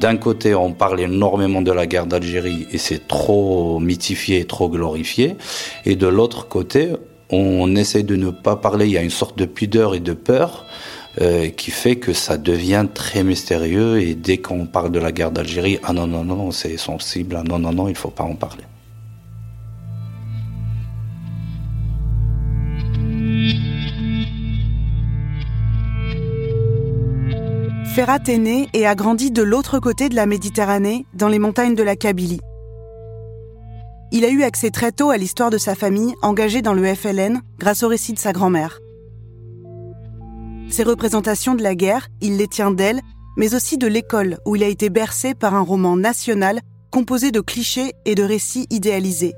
D'un côté, on parle énormément de la guerre d'Algérie et c'est trop mythifié, trop glorifié. Et de l'autre côté, on essaie de ne pas parler. Il y a une sorte de pudeur et de peur euh, qui fait que ça devient très mystérieux. Et dès qu'on parle de la guerre d'Algérie, ah non, non, non, c'est sensible. Ah non, non, non, il faut pas en parler. Ferrat est né et a grandi de l'autre côté de la Méditerranée, dans les montagnes de la Kabylie. Il a eu accès très tôt à l'histoire de sa famille, engagée dans le FLN, grâce au récit de sa grand-mère. Ses représentations de la guerre, il les tient d'elle, mais aussi de l'école, où il a été bercé par un roman national composé de clichés et de récits idéalisés.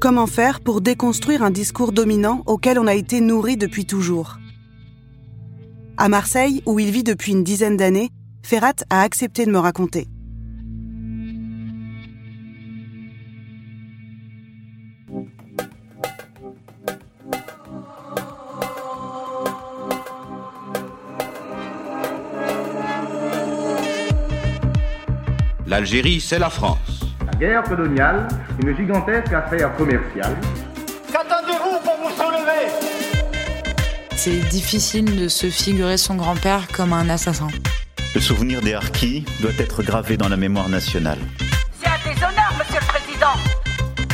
Comment faire pour déconstruire un discours dominant auquel on a été nourri depuis toujours? À Marseille, où il vit depuis une dizaine d'années, Ferrat a accepté de me raconter. L'Algérie, c'est la France. La guerre coloniale, une gigantesque affaire commerciale c'est difficile de se figurer son grand-père comme un assassin. Le souvenir des Harkis doit être gravé dans la mémoire nationale. C'est un déshonneur, monsieur le président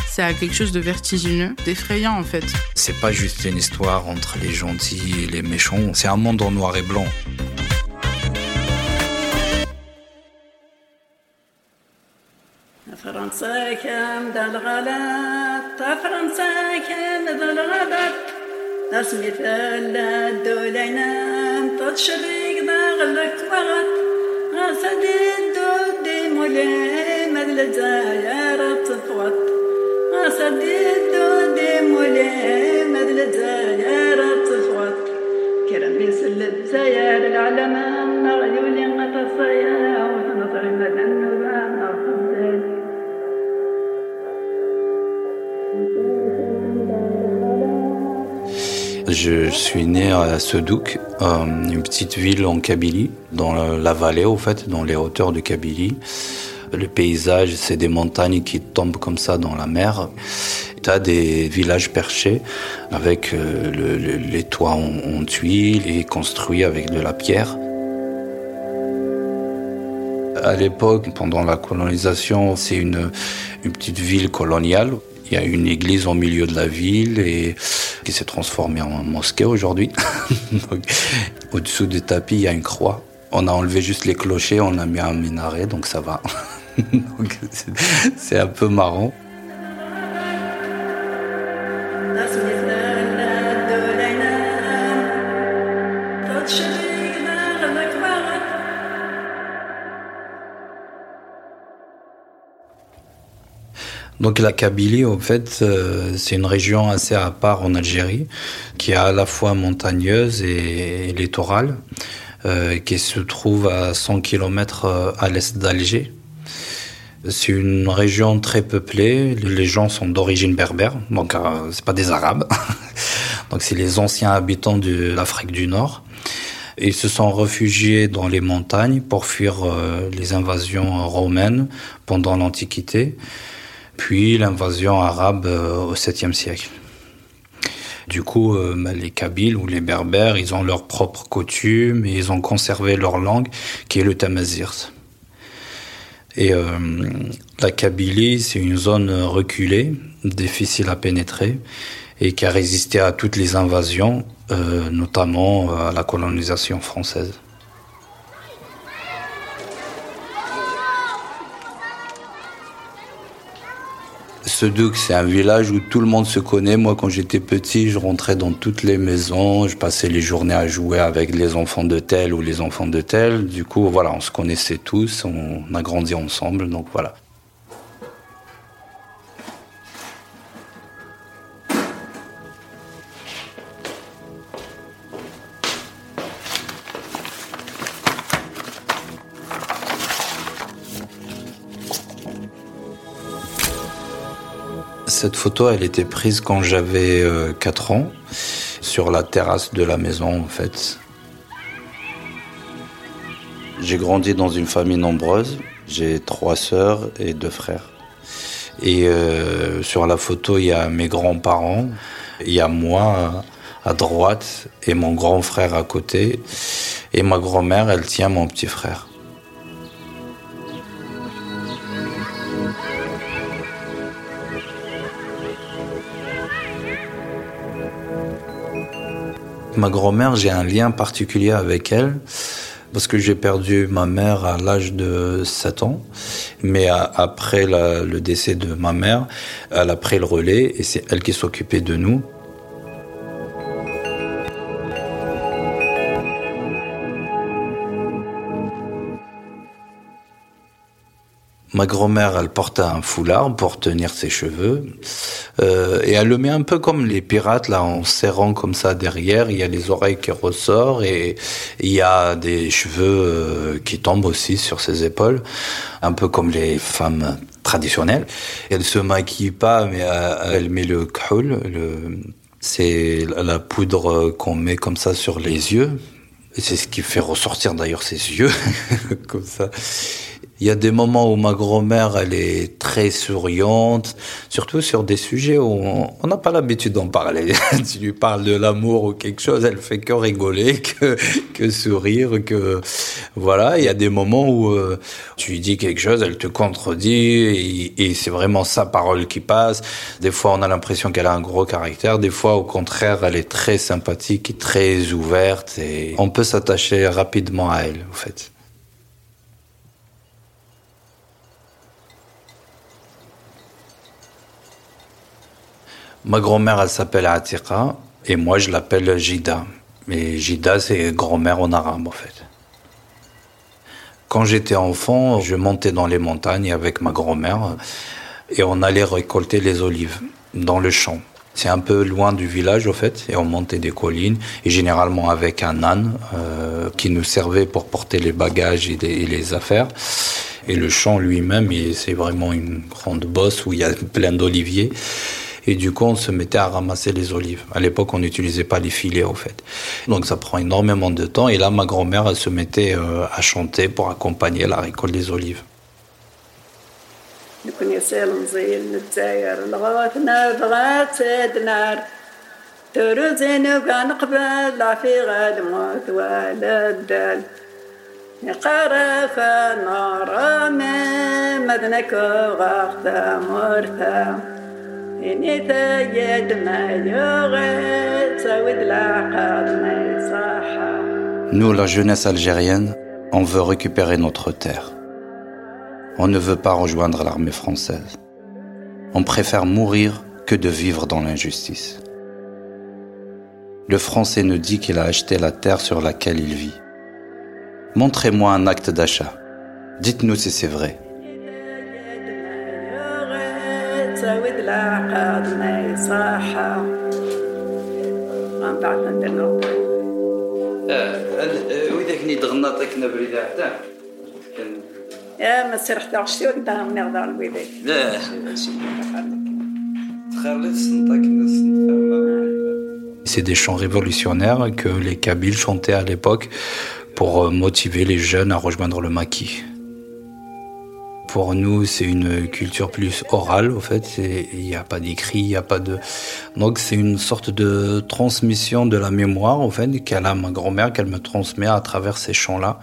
C'est quelque chose de vertigineux, d'effrayant en fait. C'est pas juste une histoire entre les gentils et les méchants, c'est un monde en noir et blanc. أسمي فلا دولينا تشريك نغلق وغط غسدي دودي مولي مدل رب تفوت غسدي دودي مولي مدل رب تفوت كرم سلب زيار العلمان نغيولي غطا صياح ونظري مدن Je suis né à Sedouk, euh, une petite ville en Kabylie, dans la vallée au fait, dans les hauteurs de Kabylie. Le paysage, c'est des montagnes qui tombent comme ça dans la mer. Tu as des villages perchés avec euh, les toits en, tuiles et construits avec de la pierre. À l'époque, pendant la colonisation, c'est une, une petite ville coloniale. Il y a une église au milieu de la ville qui s'est transformé en mosquée aujourd'hui. Au-dessous du tapis, il y a une croix. On a enlevé juste les clochers, on a mis un minaret, donc ça va. c'est un peu marrant. Donc la Kabylie, en fait, euh, c'est une région assez à part en Algérie, qui est à la fois montagneuse et littorale, euh, qui se trouve à 100 km euh, à l'est d'Alger. C'est une région très peuplée. Les gens sont d'origine berbère, donc c'est pas des Arabes. donc c'est les anciens habitants de l'Afrique du Nord. Ils se sont réfugiés dans les montagnes pour fuir les invasions romaines pendant l'Antiquité puis l'invasion arabe euh, au 7e siècle. Du coup, euh, bah, les Kabyles ou les Berbères, ils ont leurs propres coutumes et ils ont conservé leur langue, qui est le tamazirt. Et euh, la Kabylie, c'est une zone reculée, difficile à pénétrer, et qui a résisté à toutes les invasions, notamment à la colonisation française. Sedouk, c'est un village où tout le monde se connaît. Moi, quand j'étais petit, je rentrais dans toutes les maisons, je passais les journées à jouer avec les enfants de tel ou les enfants de tel. Du coup, voilà, on se connaissait tous, on a grandi ensemble, donc voilà. Photo, elle était prise quand j'avais 4 euh, ans, sur la terrasse de la maison en fait. J'ai grandi dans une famille nombreuse. J'ai trois sœurs et deux frères. Et euh, sur la photo, il y a mes grands-parents, il y a moi à droite et mon grand frère à côté. Et ma grand-mère, elle tient mon petit frère. Ma grand-mère, j'ai un lien particulier avec elle parce que j'ai perdu ma mère à l'âge de 7 ans. Mais après le décès de ma mère, elle a pris le relais et c'est elle qui s'occupait de nous. Ma grand-mère, elle porte un foulard pour tenir ses cheveux. Euh, et elle le met un peu comme les pirates, là, en serrant comme ça derrière. Il y a les oreilles qui ressortent et il y a des cheveux euh, qui tombent aussi sur ses épaules. Un peu comme les femmes traditionnelles. Elle se maquille pas, mais euh, elle met le khul, c'est la poudre qu'on met comme ça sur les yeux. Et c'est ce qui fait ressortir d'ailleurs ses yeux, comme ça. Il y a des moments où ma grand-mère, elle est très souriante, surtout sur des sujets où on n'a pas l'habitude d'en parler. tu lui parles de l'amour ou quelque chose, elle fait que rigoler, que, que sourire, que voilà. Il y a des moments où euh, tu lui dis quelque chose, elle te contredit et, c'est vraiment sa parole qui passe. Des fois, on a l'impression qu'elle a un gros caractère. Des fois, au contraire, elle est très sympathique et très ouverte et on peut s'attacher rapidement à elle, en fait. Ma grand-mère, elle s'appelle Atika et moi, je l'appelle Jida. Mais Jida, c'est grand-mère en arabe, en fait. Quand j'étais enfant, je montais dans les montagnes avec ma grand-mère et on allait récolter les olives dans le champ. C'est un peu loin du village, au fait, et on montait des collines, et généralement avec un âne euh, qui nous servait pour porter les bagages et, et les affaires. Et le champ lui-même, c'est vraiment une grande bosse où il y a plein d'oliviers. Et du coup, on se mettait à ramasser les olives. À l'époque, on n'utilisait pas les filets, au fait. Donc, ça prend énormément de temps. Et là, ma grand-mère, elle se mettait euh, à chanter pour accompagner la récolte des olives. Nous, la jeunesse algérienne, on veut récupérer notre terre. On ne veut pas rejoindre l'armée française. On préfère mourir que de vivre dans l'injustice. Le Français nous dit qu'il a acheté la terre sur laquelle il vit. Montrez-moi un acte d'achat. Dites-nous si c'est vrai. C'est des chants révolutionnaires que les Kabyles chantaient à l'époque pour motiver les jeunes à rejoindre le maquis. Pour nous, c'est une culture plus orale, au fait. Il n'y a pas d'écrit, il n'y a pas de. Donc, c'est une sorte de transmission de la mémoire, au fait, qu'elle a ma grand-mère, qu'elle me transmet à travers ces chants-là.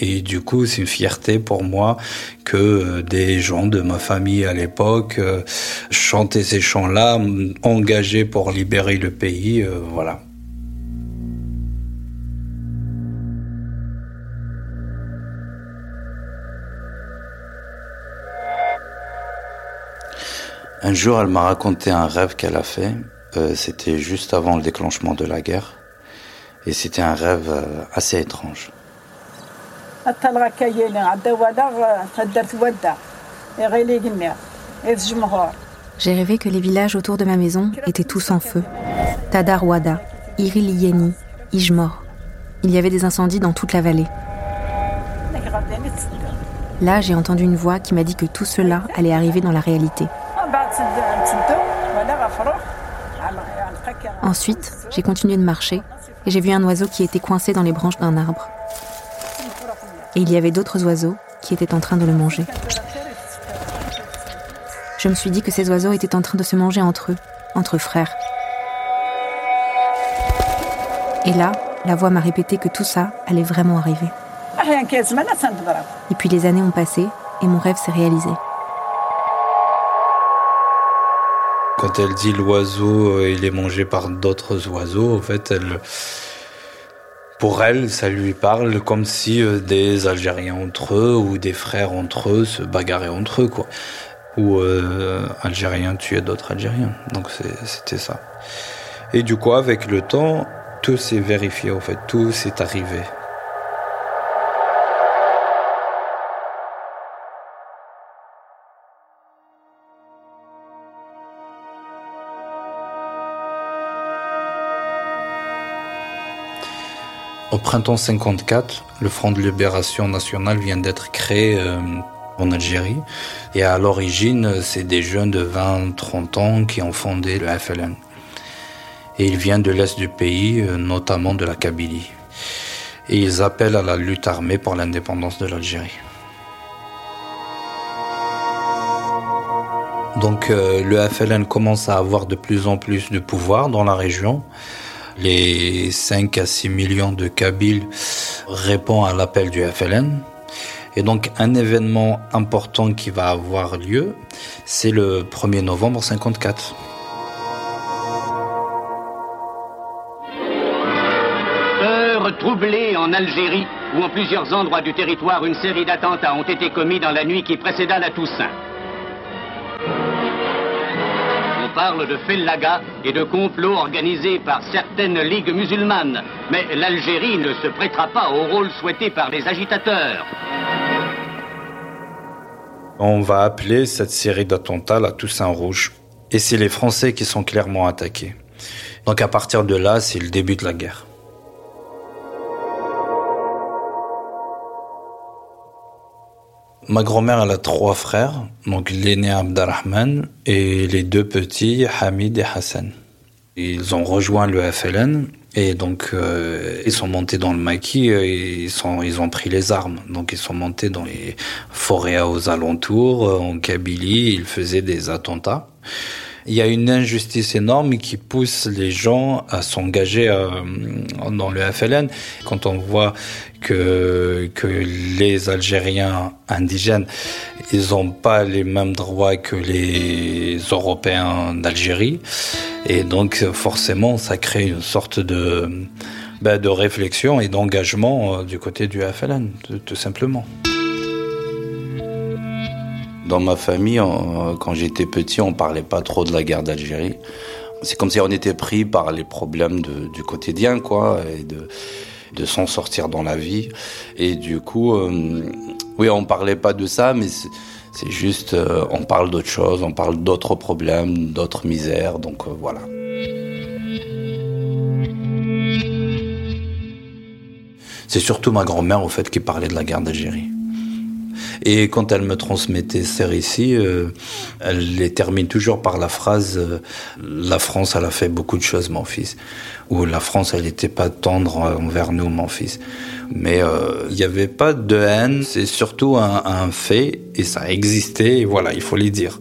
Et du coup, c'est une fierté pour moi que euh, des gens de ma famille à l'époque euh, chantaient ces chants-là, engagés pour libérer le pays. Euh, voilà. Un jour, elle m'a raconté un rêve qu'elle a fait. Euh, c'était juste avant le déclenchement de la guerre. Et c'était un rêve euh, assez étrange. J'ai rêvé que les villages autour de ma maison étaient tous en feu. Tadar Wada, Iril Yeni, Ijmor. Il y avait des incendies dans toute la vallée. Là, j'ai entendu une voix qui m'a dit que tout cela allait arriver dans la réalité. Ensuite, j'ai continué de marcher et j'ai vu un oiseau qui était coincé dans les branches d'un arbre. et il y avait d'autres oiseaux qui étaient en train de le manger. Je me suis dit que ces oiseaux étaient en train de se manger entre eux, entre frères. Et là, la voix m'a répété que tout ça allait vraiment arriver. Et puis les années ont passé et mon rêve s'est réalisé. Quand elle dit l'oiseau, euh, il est mangé par d'autres oiseaux, en fait, elle, pour elle, ça lui parle comme si euh, des Algériens entre eux ou des frères entre eux se bagarraient entre eux, quoi. Ou euh, Algériens tuaient d'autres Algériens. Donc c'était ça. Et du coup, avec le temps, tout s'est vérifié, en fait, tout s'est arrivé. Au printemps 54, le Front de libération nationale vient d'être créé euh, en Algérie. Et à l'origine, c'est des jeunes de 20-30 ans qui ont fondé le FLN. Et ils viennent de l'est du pays, euh, notamment de la Kabylie. Et ils appellent à la lutte armée pour l'indépendance de l'Algérie. Donc euh, le FLN commence à avoir de plus en plus de pouvoir dans la région les 5 à 6 millions de Kabyles répondent à l'appel du FLN. Et donc un événement important qui va avoir lieu, c'est le 1er novembre 54. Heure troublée en Algérie, où en plusieurs endroits du territoire une série d'attentats ont été commis dans la nuit qui précéda la Toussaint. Parle de fellaga et de complots organisés par certaines ligues musulmanes. Mais l'Algérie ne se prêtera pas au rôle souhaité par les agitateurs. On va appeler cette série d'attentats la Toussaint Rouge. Et c'est les Français qui sont clairement attaqués. Donc à partir de là, c'est le début de la guerre. Ma grand-mère, elle a trois frères, donc l'aîné Abdelrahman et les deux petits, Hamid et Hassan. Ils ont rejoint le FLN et donc euh, ils sont montés dans le maquis, et ils, ils ont pris les armes. Donc ils sont montés dans les forêts aux alentours, en Kabylie, ils faisaient des attentats. Il y a une injustice énorme qui pousse les gens à s'engager euh, dans le FLN. Quand on voit que, les Algériens indigènes, ils n'ont pas les mêmes droits que les Européens d'Algérie. Et donc forcément, ça crée une sorte de, ben, de réflexion et d'engagement euh, du côté du FLN, tout simplement. Dans ma famille, quand j'étais petit, on parlait pas trop de la guerre d'Algérie. C'est comme si on était pris par les problèmes du quotidien, quoi, et de, s'en sortir dans la vie. Et du coup, euh, oui, on parlait pas de ça, mais c'est juste, euh, on parle d'autres choses, on parle d'autres problèmes, d'autres misères, donc euh, voilà. C'est surtout ma grand-mère, au fait, qui parlait de la guerre d'Algérie. Et quand elle me transmettait ces récits, euh, elle les termine toujours par la phrase euh, La France, elle a fait beaucoup de choses, mon fils. Ou la France, elle n'était pas tendre envers nous, mon fils. Mais euh, il n'y avait pas de haine, c'est surtout un, un fait, et ça existait, et voilà, il faut les dire.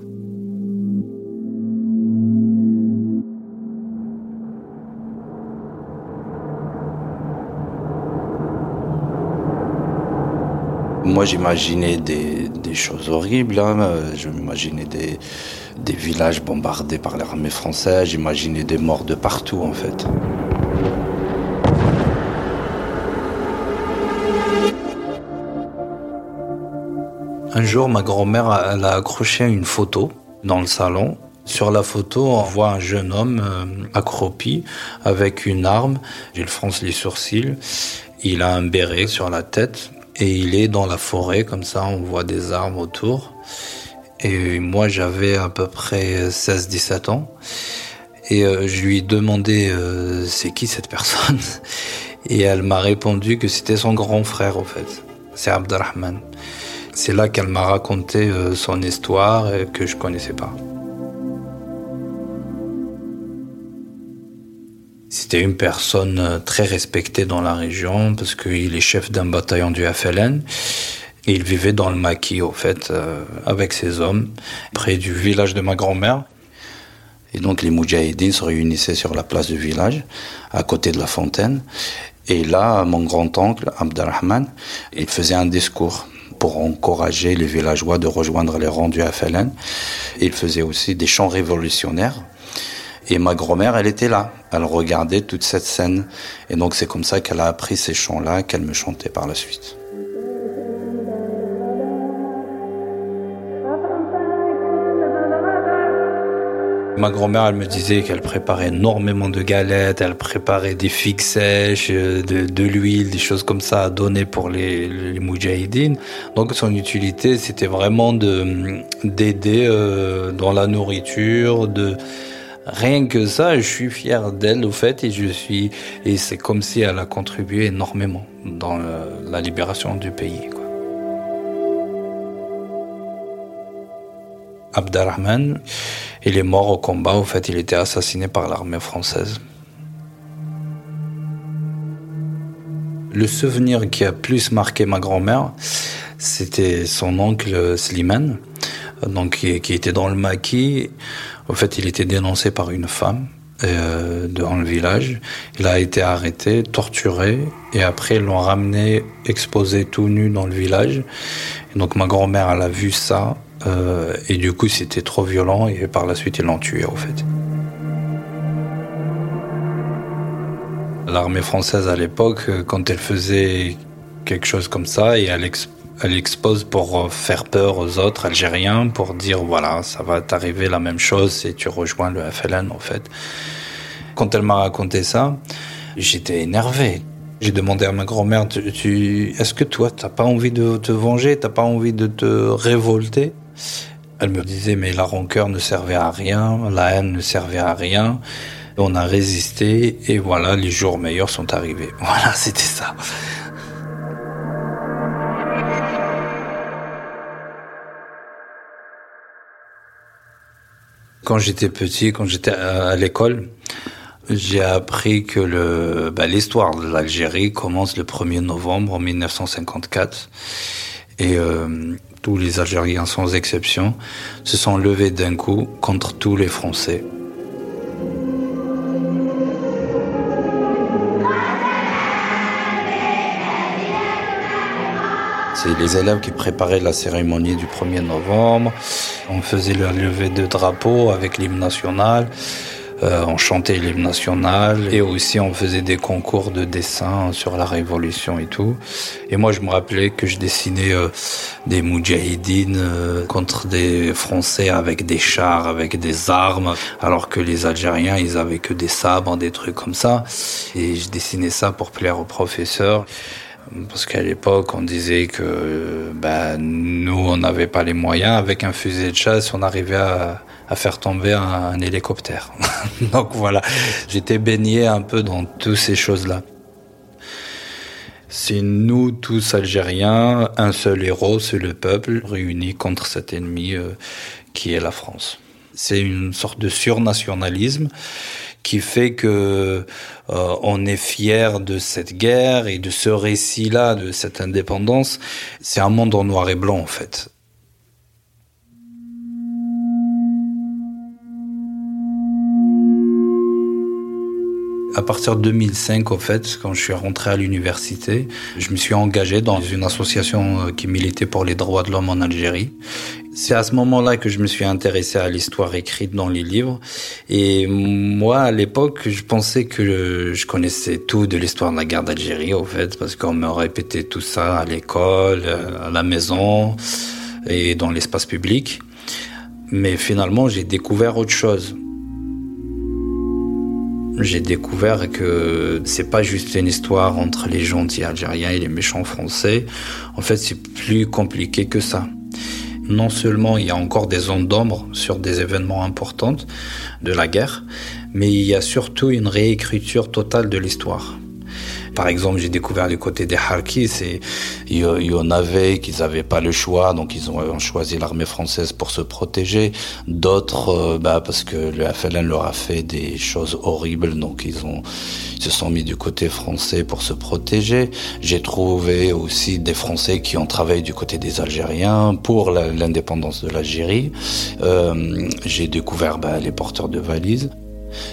Moi, j'imaginais des, choses horribles. Hein. Je m'imaginais des, des villages bombardés par l'armée française. J'imaginais des morts de partout, en fait. Un jour, ma grand-mère a accroché une photo dans le salon. Sur la photo, on voit un jeune homme euh, accroupi avec une arme. Il fronce les sourcils. Il a un béret sur la tête et il est dans la forêt, comme ça, on voit des arbres autour. Et moi, j'avais à peu près 16-17 ans. Et euh, je lui ai demandé euh, c'est qui cette personne? Et elle m'a répondu que c'était son grand frère, en fait. C'est Abdelrahman. C'est là qu'elle m'a raconté euh, son histoire que je connaissais pas. C'était une personne très respectée dans la région parce qu'il est chef d'un bataillon du FLN. Il vivait dans le maquis, au fait, euh, avec ses hommes, près du village de ma grand-mère. Et donc les Moudjahidines se réunissaient sur la place du village, à côté de la fontaine. Et là, mon grand-oncle, Abdelrahman, il faisait un discours pour encourager les villageois de rejoindre les rangs du FLN. Il faisait aussi des chants révolutionnaires. Et ma grand-mère, elle était là. Elle regardait toute cette scène. Et donc c'est comme ça qu'elle a appris ces chants-là, qu'elle me chantait par la suite. Ma grand-mère, elle me disait qu'elle préparait énormément de galettes, elle préparait des figues sèches, euh, de, l'huile, des choses comme ça à donner pour les, les. Donc son utilité, c'était vraiment de d'aider euh, dans la nourriture, de rien que ça, je suis fier d'elle au fait et je suis et c'est comme si elle a contribué énormément dans la libération du pays. Abdelrahman, il est mort au combat. Au fait, il était assassiné par l'armée française. Le souvenir qui a plus marqué ma grand-mère, c'était son oncle Slimane, qui, était dans le maquis. Au fait, il était dénoncé par une femme euh, dans le village. Il a été arrêté, torturé, et après ils l'ont ramené exposé tout nu dans le village. donc ma grand-mère, elle a vu ça, euh, et du coup, c'était trop violent et par la suite, ils l'ont tué, en fait. L'armée française à l'époque, euh, quand elle faisait quelque chose comme ça, et elle, elle expose pour euh, faire peur aux autres Algériens, pour dire voilà, ça va t'arriver la même chose et tu rejoins le FLN, en fait. Quand elle m'a raconté ça, j'étais énervé. J'ai demandé à ma grand-mère, tu, est-ce que toi, t'as pas envie de te venger, t'as pas envie de te révolter? Elle me disait mais la rancœur ne servait à rien, la haine ne servait à rien. On a résisté et voilà, les jours meilleurs sont arrivés. Voilà, c'était ça. Quand j'étais petit, quand j'étais à l'école, j'ai appris que bah, l'histoire de l'Algérie commence le 1er novembre en 1954. Et euh, tous les Algériens sans exception, se sont levés d'un coup contre tous les Français. C'est les élèves qui préparaient la cérémonie du 1er novembre. On faisait le levée de drapeau avec l'hymne national. Euh, on chantait l'hymne national et aussi on faisait des concours de dessin sur la révolution et tout. Et moi je me rappelais que je dessinais euh, des moudjahidines euh, contre des Français avec des chars, avec des armes, alors que les Algériens ils avaient que des sabres, des trucs comme ça. Et je dessinais ça pour plaire aux professeurs. Parce qu'à l'époque, on disait que ben, nous, on n'avait pas les moyens. Avec un fusil de chasse, on arrivait à, à faire tomber un, hélicoptère. Donc voilà, j'étais baigné un peu dans toutes ces choses-là. C'est nous tous Algériens, un seul héros, c'est le peuple réuni contre cet ennemi euh, qui est la France. C'est une sorte de surnationalisme qui fait que euh, on est fier de cette guerre et de ce récit-là, de cette indépendance. C'est un monde en noir et blanc en fait. À partir de 2005, au fait, quand je suis rentré à l'université, je me suis engagé dans une association euh, qui militait pour les droits de l'homme en Algérie. C'est à ce moment-là que je me suis intéressé à l'histoire écrite dans les livres. Et moi, à l'époque, je pensais que je connaissais tout de l'histoire de la guerre d'Algérie, au fait, parce qu'on me répétait tout ça à l'école, euh, à la maison et dans l'espace public. Mais finalement, j'ai découvert autre chose j'ai découvert que c'est pas juste une histoire entre les gentils algériens et les méchants français. En fait, c'est plus compliqué que ça. Non seulement il y a encore des zones d'ombre sur des événements importants de la guerre, mais il y a surtout une réécriture totale de l'histoire. Par exemple, j'ai découvert du côté des Harkis, et il y en avait qui n'avaient pas le choix, donc ils ont choisi l'armée française pour se protéger. D'autres, euh, bah, parce que le FLN leur a fait des choses horribles, donc ils ont ils se sont mis du côté français pour se protéger. J'ai trouvé aussi des Français qui ont travaillé du côté des Algériens pour l'indépendance de l'Algérie. Euh, j'ai découvert bah, les porteurs de valises.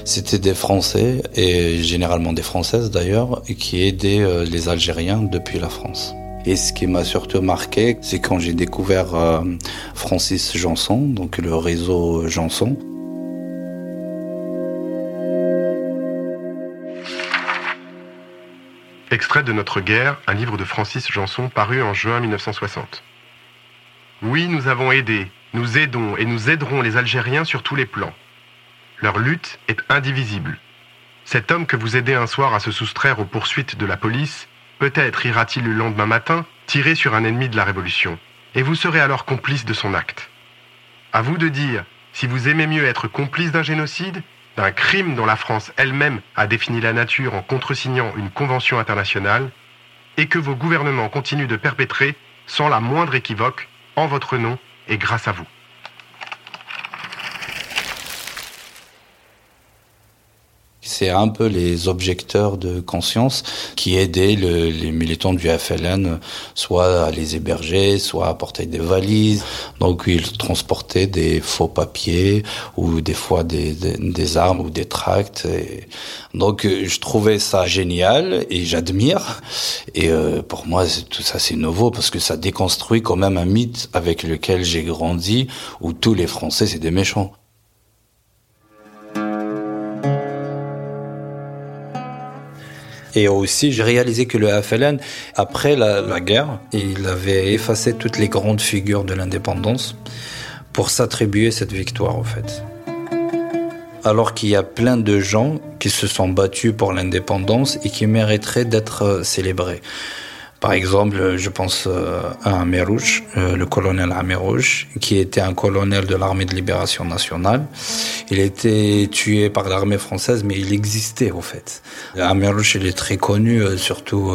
C'était des Français, et généralement des Françaises d'ailleurs, qui aidaient euh, les Algériens depuis la France. Et ce qui m'a surtout marqué, c'est quand j'ai découvert euh, Francis Janson, donc le réseau Janson. Extrait de Notre guerre, un livre de Francis Janson paru en juin 1960. Oui, nous avons aidé, nous aidons et nous aiderons les Algériens sur tous les plans. Leur lutte est indivisible. Cet homme que vous aidez un soir à se soustraire aux poursuites de la police, peut-être ira-t-il le lendemain matin tirer sur un ennemi de la Révolution, et vous serez alors complice de son acte. À vous de dire si vous aimez mieux être complice d'un génocide, d'un crime dont la France elle-même a défini la nature en contresignant une convention internationale, et que vos gouvernements continuent de perpétrer sans la moindre équivoque, en votre nom et grâce à vous. C'est un peu les objecteurs de conscience qui aidaient les militants du FLN soit à les héberger, soit à porter des valises. Donc ils transportaient des faux papiers ou des fois des, armes ou des tracts. donc je trouvais ça génial et j'admire. Et euh, pour moi, tout ça c'est nouveau parce que ça déconstruit quand même un mythe avec lequel j'ai grandi où tous les Français c'est des méchants. Et aussi, j'ai réalisé que le FLN, après la, guerre, il avait effacé toutes les grandes figures de l'indépendance pour s'attribuer cette victoire, en fait. Alors qu'il y a plein de gens qui se sont battus pour l'indépendance et qui mériteraient d'être célébrés. Par exemple, je pense euh, à Amérouche, euh, le colonel Amérouche, qui était un colonel de l'armée de libération nationale. Il été tué par l'armée française, mais il existait au fait. Amérouche, il est très connu, euh, surtout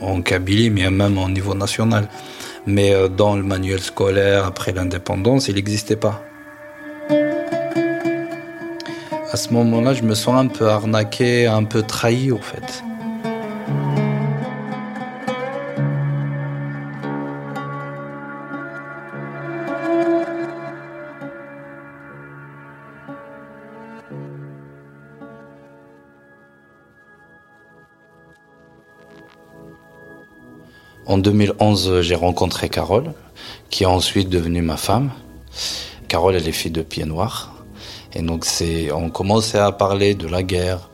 en Kabylie, mais même au niveau national. Mais dans le manuel scolaire, après l'indépendance, il n'existait pas. À ce moment-là, je me sens un peu arnaqué, un peu trahi, au fait. En 2011, j'ai rencontré Carole, qui est ensuite devenue ma femme. Carole, elle est fille de pied noir. Et donc, on commençait à parler de la guerre.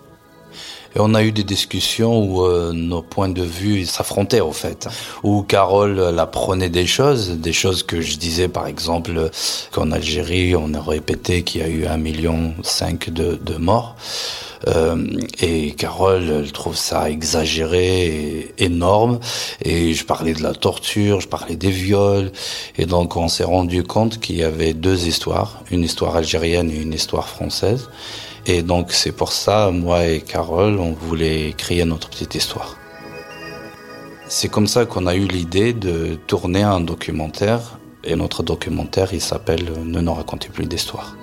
Et on a eu des discussions où euh, nos points de vue s'affrontaient, au fait. Où Carole la prenait des choses, des choses que je disais, par exemple, qu'en Algérie, on a répété qu'il y a eu un million cinq de, de morts. Euh, et Carole, elle trouve ça exagéré et énorme. Et je parlais de la torture, je parlais des viols. Et donc on s'est rendu compte qu'il y avait deux histoires, une histoire algérienne et une histoire française. Et donc c'est pour ça, moi et Carole, on voulait créer notre petite histoire. C'est comme ça qu'on a eu l'idée de tourner un documentaire. Et notre documentaire, il s'appelle Ne nous racontez plus d'histoire.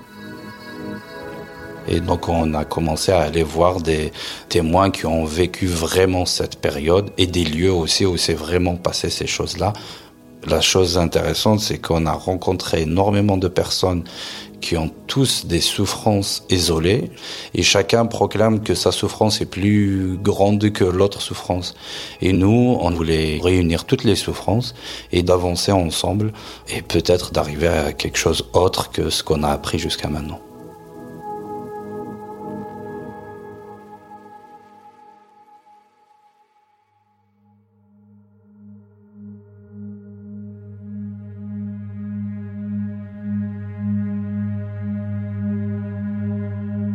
Et donc on a commencé à aller voir des témoins qui ont vécu vraiment cette période et des lieux aussi où c'est vraiment passé ces choses-là. La chose intéressante, c'est qu'on a rencontré énormément de personnes qui ont tous des souffrances isolées et chacun proclame que sa souffrance est plus grande que l'autre souffrance. Et nous, on voulait réunir toutes les souffrances et d'avancer ensemble et peut-être d'arriver à quelque chose autre que ce qu'on a appris jusqu'à maintenant.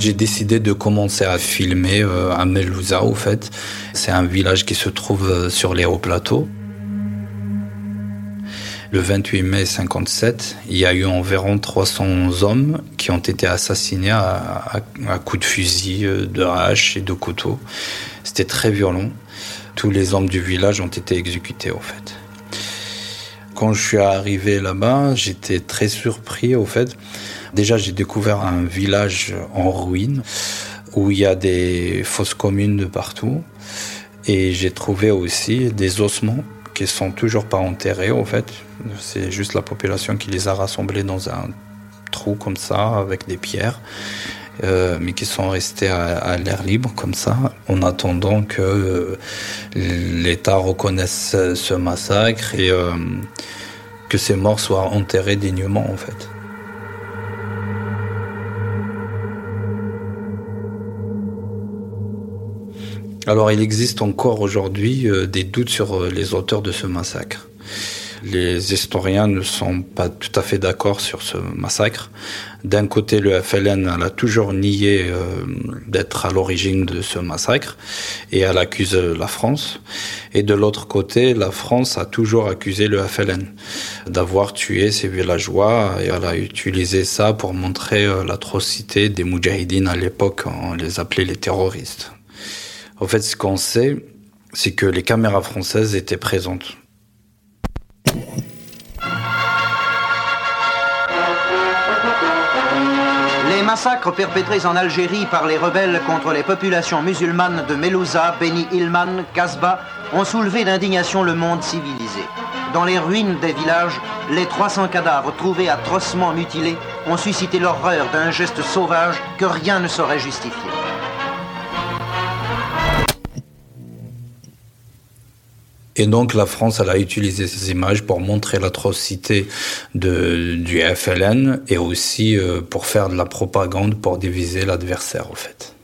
J'ai décidé de commencer à filmer euh, à Melouza, au fait. C'est un village qui se trouve euh, sur les hauts plateaux. Le 28 mai 57, il y a eu environ 300 hommes qui ont été assassinés à, coups de fusil, de hache et de couteau. C'était très violent. Tous les hommes du village ont été exécutés, au fait. Quand je suis arrivé là-bas, j'étais très surpris, au fait. Déjà, j'ai découvert un village en ruine où il y a des fosses communes de partout. Et j'ai trouvé aussi des ossements qui sont toujours pas enterrés, au fait. C'est juste la population qui les a rassemblés dans un trou comme ça, avec des pierres. Euh, mais qui sont restés à, l'air libre comme ça, en attendant que euh, l'État reconnaisse ce massacre et euh, que ces morts soient enterrés dignement en fait. Alors il existe encore aujourd'hui des doutes sur les auteurs de ce massacre. Les historiens ne sont pas tout à fait d'accord sur ce massacre. D'un côté, le FLN a toujours nié euh, d'être à l'origine de ce massacre et elle accuse la France. Et de l'autre côté, la France a toujours accusé le FLN d'avoir tué ses villageois et elle a utilisé ça pour montrer euh, l'atrocité des Moudjahidines à l'époque. On les appelait les terroristes. En fait, ce qu'on sait, c'est que les caméras françaises étaient présentes les massacres perpétrés en Algérie par les rebelles contre les populations musulmanes de Melouza, Beni Ilman, Kasbah ont soulevé d'indignation le monde civilisé. Dans les ruines des villages, les 300 cadavres trouvés atrocement mutilés ont suscité l'horreur d'un geste sauvage que rien ne saurait justifier. Et donc la France, elle a utilisé ces images pour montrer l'atrocité du FLN et aussi euh, pour faire de la propagande pour diviser l'adversaire, en fait.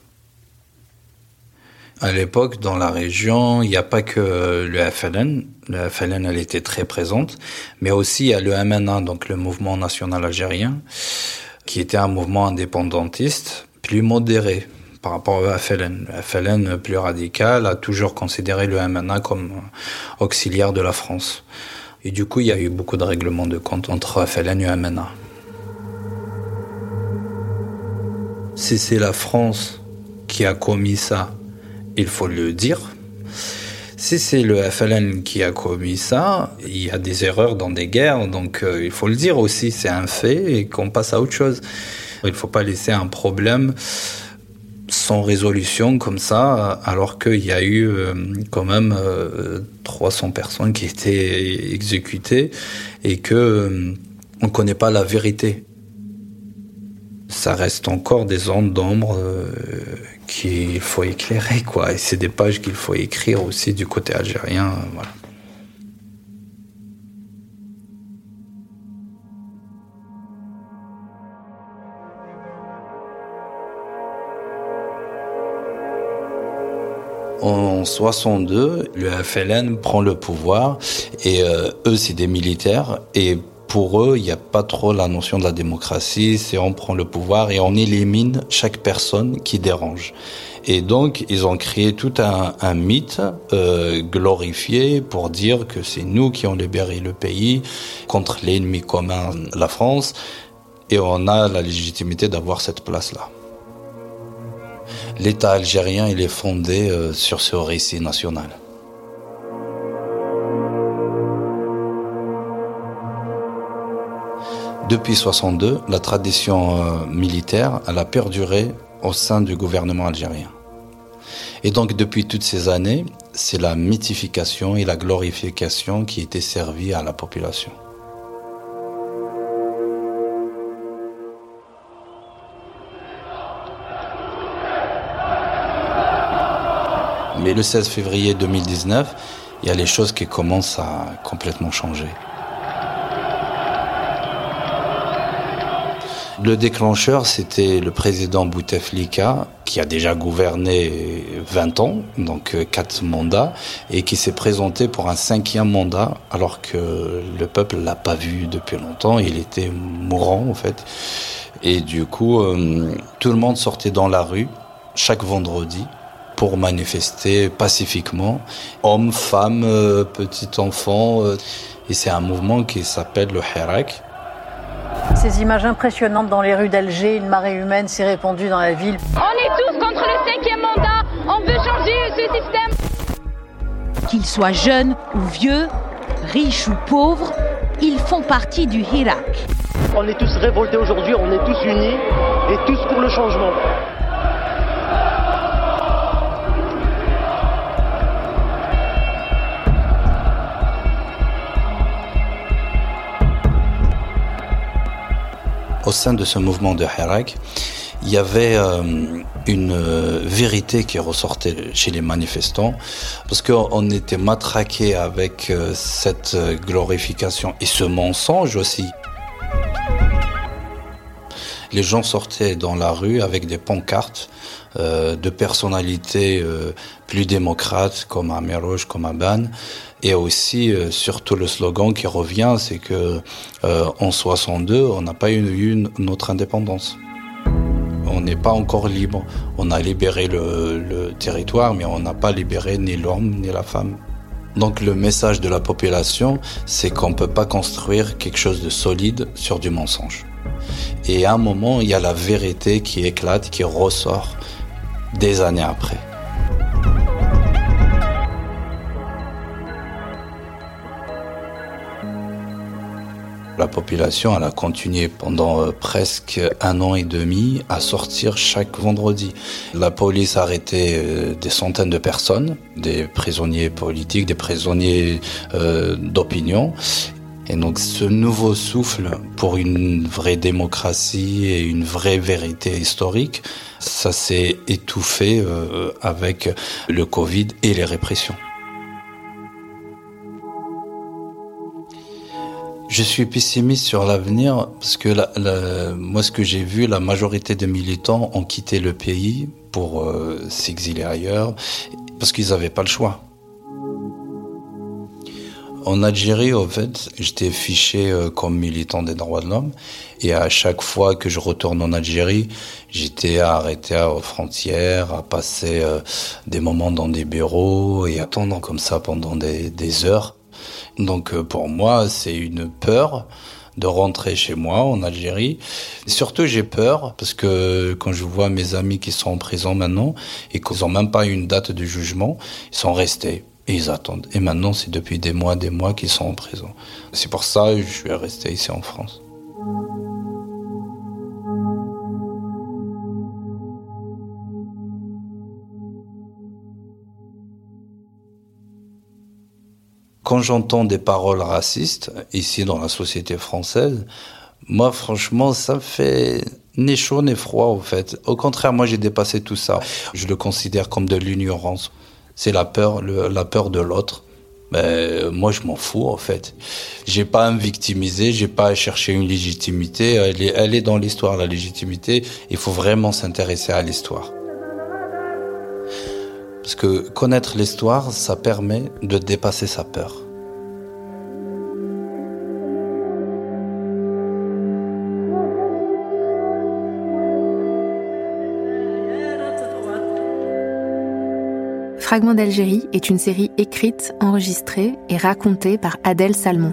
À l'époque, dans la région, il n'y a pas que le FLN. Le FLN, elle était très présente, mais aussi il y a le MNA, donc le Mouvement National Algérien, qui était un mouvement indépendantiste plus modéré par rapport FLN. Le FLN plus radical a toujours considéré le MNA comme auxiliaire de la France. Et du coup, il y a eu beaucoup de règlements de compte entre FLN et MNA. Si c'est la France qui a commis ça, il faut le dire. Si c'est le FLN qui a commis ça, il y a des erreurs dans des guerres, donc euh, il faut le dire aussi, c'est un fait et qu'on passe à autre chose. Il ne faut pas laisser un problème sans résolution comme ça, alors qu'il y a eu euh, quand même 300 euh, personnes qui étaient exécutées et que euh, on connaît pas la vérité. Ça reste encore des zones d'ombre qu'il faut éclairer, quoi. Et c'est des pages qu'il faut écrire aussi du côté algérien, voilà. En 62, le FLN prend le pouvoir et euh, eux, c'est des militaires et pour eux, il n'y a pas trop la notion de la démocratie, c'est on prend le pouvoir et on élimine chaque personne qui dérange. Et donc, ils ont créé tout un, mythe euh, glorifié pour dire que c'est nous qui avons libéré le pays contre l'ennemi commun, la France, et on a la légitimité d'avoir cette place-là l'État algérien est fondé euh, sur ce récit national. Depuis 62, la tradition euh, militaire a perduré au sein du gouvernement algérien. Et donc depuis toutes ces années, c'est la mythification et la glorification qui étaient servies à la population. Mais le 16 février 2019, il y a les choses qui commencent à complètement changer. Le déclencheur, c'était le président Bouteflika, qui a déjà gouverné 20 ans, donc 4 mandats, et qui s'est présenté pour un cinquième mandat, alors que le peuple l'a pas vu depuis longtemps. Il était mourant, en fait. Et du coup, euh, tout le monde sortait dans la rue chaque vendredi pour manifester pacifiquement, hommes, femmes, euh, petits enfants. Euh, et c'est un mouvement qui s'appelle le Hirak. Ces images impressionnantes dans les rues d'Alger, une marée humaine s'est répandue dans la ville. On est tous contre le cinquième mandat, on veut changer ce système. Qu'ils soient jeunes ou vieux, riches ou pauvres, ils font partie du Hirak. On est tous révoltés aujourd'hui, on est tous unis et tous pour le changement. Au sein de ce mouvement de Hirak, il y avait euh, une euh, vérité qui ressortait chez les manifestants, parce qu'on était matraqué avec euh, cette glorification et ce mensonge aussi. Les gens sortaient dans la rue avec des pancartes de personnalités plus démocrates comme Amerouche, comme Aban, et aussi surtout le slogan qui revient, c'est que en 62, on n'a pas eu notre indépendance on n'est pas encore libre. On a libéré le, territoire, mais on n'a pas libéré ni l'homme ni la femme. Donc le message de la population, c'est qu'on ne peut pas construire quelque chose de solide sur du mensonge. Et à un moment, il y a la vérité qui éclate, qui ressort des années après. La population a continué pendant euh, presque un an et demi à sortir chaque vendredi. La police a arrêté euh, des centaines de personnes, des prisonniers politiques, des prisonniers euh, d'opinion. Et donc ce nouveau souffle pour une vraie démocratie et une vraie vérité historique, ça s'est étouffé avec le Covid et les répressions. Je suis pessimiste sur l'avenir parce que moi, ce que j'ai vu, la majorité des militants ont quitté le pays pour euh, s'exiler ailleurs parce qu'ils n'avaient pas le choix. En Algérie, en fait, j'étais fiché euh, comme militant des droits de l'homme. Et à chaque fois que je retourne en Algérie, j'étais arrêté aux frontières, à passer euh, des moments dans des bureaux et attendre comme ça pendant des heures. Donc euh, pour moi, c'est une peur de rentrer chez moi en Algérie. surtout, j'ai peur parce que quand je vois mes amis qui sont en prison maintenant et qu'ils n'ont même pas une date de jugement, ils sont restés et ils attendent. Et maintenant, c'est depuis des mois, des mois qu'ils sont en prison. C'est pour ça que je suis resté ici en France. quand j'entends des paroles racistes ici dans la société française, moi franchement ça fait ni chaud ni froid en fait. Au contraire, moi j'ai dépassé tout ça. Je le considère comme de l'ignorance. C'est la peur, la peur de l'autre. Mais moi je m'en fous en fait. J'ai pas à me victimiser, j'ai pas à chercher une légitimité. Elle est, elle est dans l'histoire la légitimité. Il faut vraiment s'intéresser à l'histoire. Parce que connaître l'histoire, ça permet de dépasser sa peur. Fragment d'Algérie est une série écrite, enregistrée et racontée par Adèle Salmon.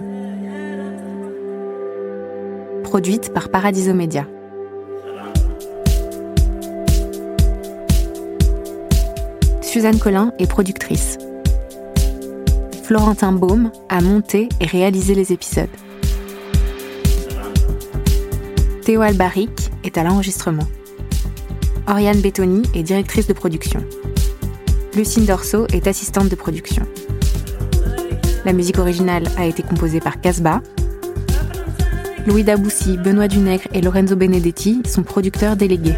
Produite par Paradiso Media. Suzanne Collin est productrice. Florentin Baume a monté et réalisé les épisodes. Théo Albaric est à l'enregistrement. Oriane Bettoni est directrice de production. Lucine Dorso est assistante de production. La musique originale a été composée par Casbah. Louis Daboussi, Benoît Dunègre et Lorenzo Benedetti sont producteurs délégués.